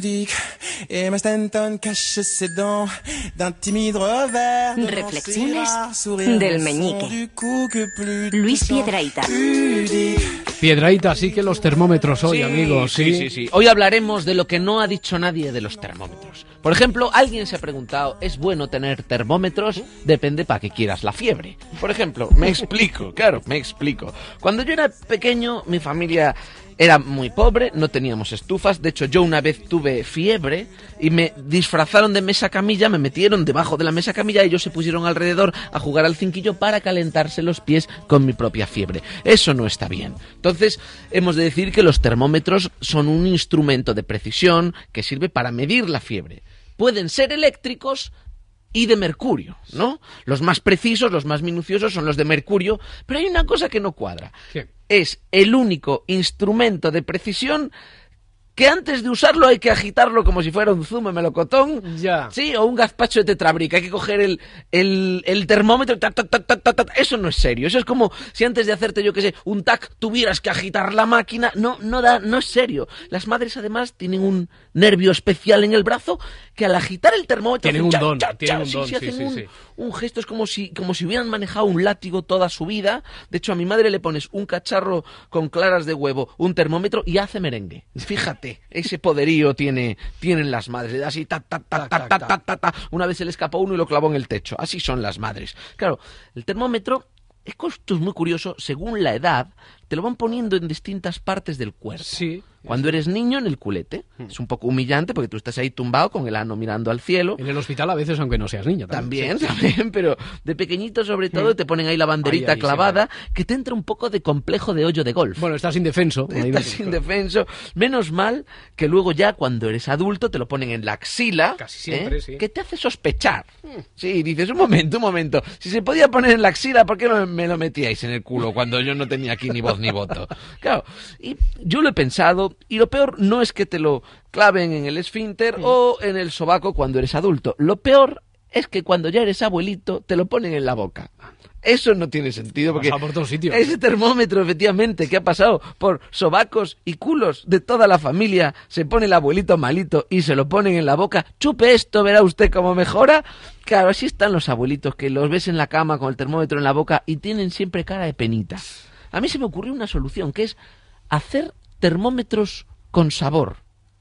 pudique. Emma Stanton cache ses dents d'un timide revers. de Reflexiones sourire del meñique. du coup que plus Luis. Pudique. Piedraíta, sí que los termómetros hoy, Sí, amigos. sí, sí, sí. Hoy hablaremos de lo que no ha dicho nadie de los termómetros. Por ejemplo, alguien se ha preguntado, ¿es bueno tener termómetros? Depende para que quieras la fiebre. Por ejemplo, me explico, claro, me explico. Cuando yo era pequeño, mi familia era muy pobre, no teníamos estufas. De hecho, yo una vez tuve fiebre y me disfrazaron de mesa camilla, me metieron debajo de la mesa camilla y ellos se pusieron alrededor a jugar al cinquillo para calentarse los pies con mi propia fiebre. Eso no está bien. Entonces, hemos de decir que los termómetros son un instrumento de precisión que sirve para medir la fiebre. Pueden ser eléctricos y de mercurio, ¿no? Los más precisos, los más minuciosos son los de mercurio, pero hay una cosa que no cuadra. Es el único instrumento de precisión que antes de usarlo hay que agitarlo como si fuera un zumo de melocotón. Ya. Sí, o un gazpacho de tetrabric. Hay que coger el, el, el termómetro. Eso no es serio. Eso es como si antes de hacerte, yo qué sé, un tac, tuvieras que agitar la máquina. No, no da, no es serio. Las madres además tienen un nervio especial en el brazo que al agitar el termómetro Tienen un don, tienen un Sí, don, un gesto es como si, como si hubieran manejado un látigo toda su vida. De hecho, a mi madre le pones un cacharro con claras de huevo, un termómetro y hace merengue. Fíjate, ese poderío tiene, tienen las madres. Le da así, ta, ta, ta, ta, ta, ta, ta, ta. Una vez se le escapó uno y lo clavó en el techo. Así son las madres. Claro, el termómetro, esto es muy curioso, según la edad, te lo van poniendo en distintas partes del cuerpo. Sí. Cuando eres niño, en el culete. Es un poco humillante porque tú estás ahí tumbado con el ano mirando al cielo. En el hospital a veces, aunque no seas niño. También, Sí. también, pero de pequeñito sobre todo te ponen ahí la banderita Ahí, ahí, clavada que te entra un poco de complejo de hoyo de golf. Bueno, estás indefenso. Estás indefenso. Menos mal que luego ya cuando eres adulto te lo ponen en la axila. Casi siempre, ¿eh? sí. Que te hace sospechar. Sí, dices, un momento, un momento. Si se podía poner en la axila, ¿por qué me lo metíais en el culo cuando yo no tenía aquí ni voz ni voto? Claro, y yo lo he pensado, y lo peor no es que te lo claven en el esfínter o en el sobaco cuando eres adulto. Lo peor es que cuando ya eres abuelito te lo ponen en la boca. Eso no tiene sentido porque por todos sitios. ese termómetro, efectivamente, que ha pasado por sobacos y culos de toda la familia, se pone el abuelito malito y se lo ponen en la boca. Chupe esto, verá usted cómo mejora. Claro, así están los abuelitos, que los ves en la cama con el termómetro en la boca y tienen siempre cara de penita. A mí se me ocurrió una solución, que es hacer termómetros con sabor.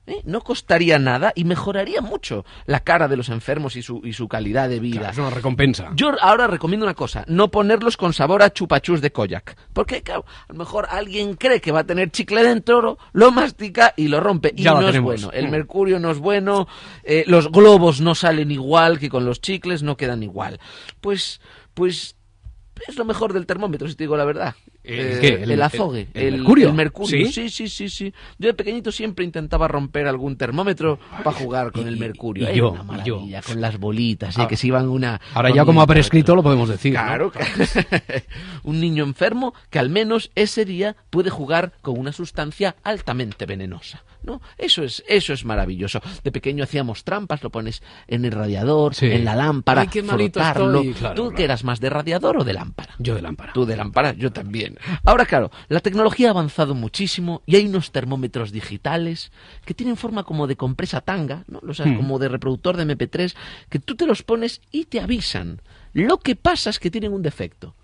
¿eh? No costaría nada y mejoraría mucho la cara de los enfermos y su, y su calidad de vida. Claro, es una recompensa. Yo ahora recomiendo una cosa, no ponerlos con sabor a chupachus de koyak. Porque, claro, a lo mejor alguien cree que va a tener chicle dentro, lo mastica y lo rompe. Y Ya no es bueno. El Mm. mercurio no es bueno, eh, los globos no salen igual que con los chicles, no quedan igual. Pues, pues, es lo mejor del termómetro, si te digo la verdad. ¿El Eh, qué? El- el azogue. el- el mercurio? el mercurio. ¿Sí? ¿Sí? sí, sí, Yo de pequeñito siempre intentaba romper algún termómetro para jugar con y- el mercurio. y Era yo, una y maravilla, yo. con las bolitas, ¿eh? Ah, que se iban una... Ahora ya como ha prescrito lo podemos decir. ¿no? Claro, un niño enfermo que al menos ese día puede jugar con una sustancia altamente venenosa, ¿no? Eso es, eso es maravilloso. De pequeño hacíamos trampas, lo pones en el radiador, Sí. en la lámpara, Ay, qué frotarlo. estoy, claro, ¿Tú claro. que eras más de radiador o de lámpara? Yo de lámpara. Tú de lámpara, yo también. Ahora, claro, la tecnología ha avanzado muchísimo y hay unos termómetros digitales que tienen forma como de compresa tanga, ¿no? O sea, Hmm. como de reproductor de MP3, que tú te los pones y te avisan. Lo que pasa es que tienen un defecto.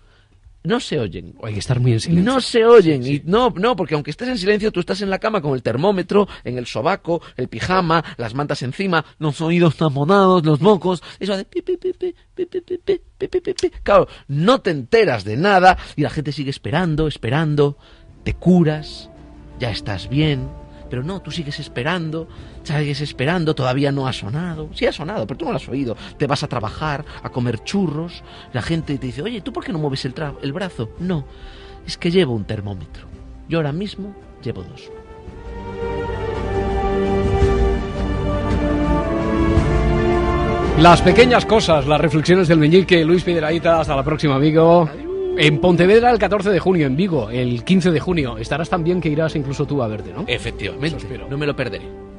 No se oyen. Hay que estar muy en silencio. No se oyen. Y no, no, porque aunque estés en silencio, tú estás en la cama con el termómetro, en el sobaco, el pijama, las mantas encima, los oídos taponados, los mocos. Eso hace pi, pi, pi, pi, pi, pi, pi, pi, pi, pi, pi, pi. Claro, no te enteras de nada y la gente sigue esperando, esperando. Te curas, ya estás bien. Pero no, tú sigues esperando, sigues esperando, todavía no ha sonado. Sí ha sonado, pero tú no lo has oído. Te vas a trabajar, a comer churros. La gente te dice, oye, ¿tú por qué no mueves el, tra- el brazo? No, es que llevo un termómetro. Yo ahora mismo llevo dos. Las pequeñas cosas, las reflexiones del meñique, Luis Piedraíta, hasta la próxima, amigo. En Pontevedra el 14 de junio, en Vigo el 15 de junio. Estarás tan bien que irás incluso tú a verte, ¿no? Efectivamente, no me lo perderé.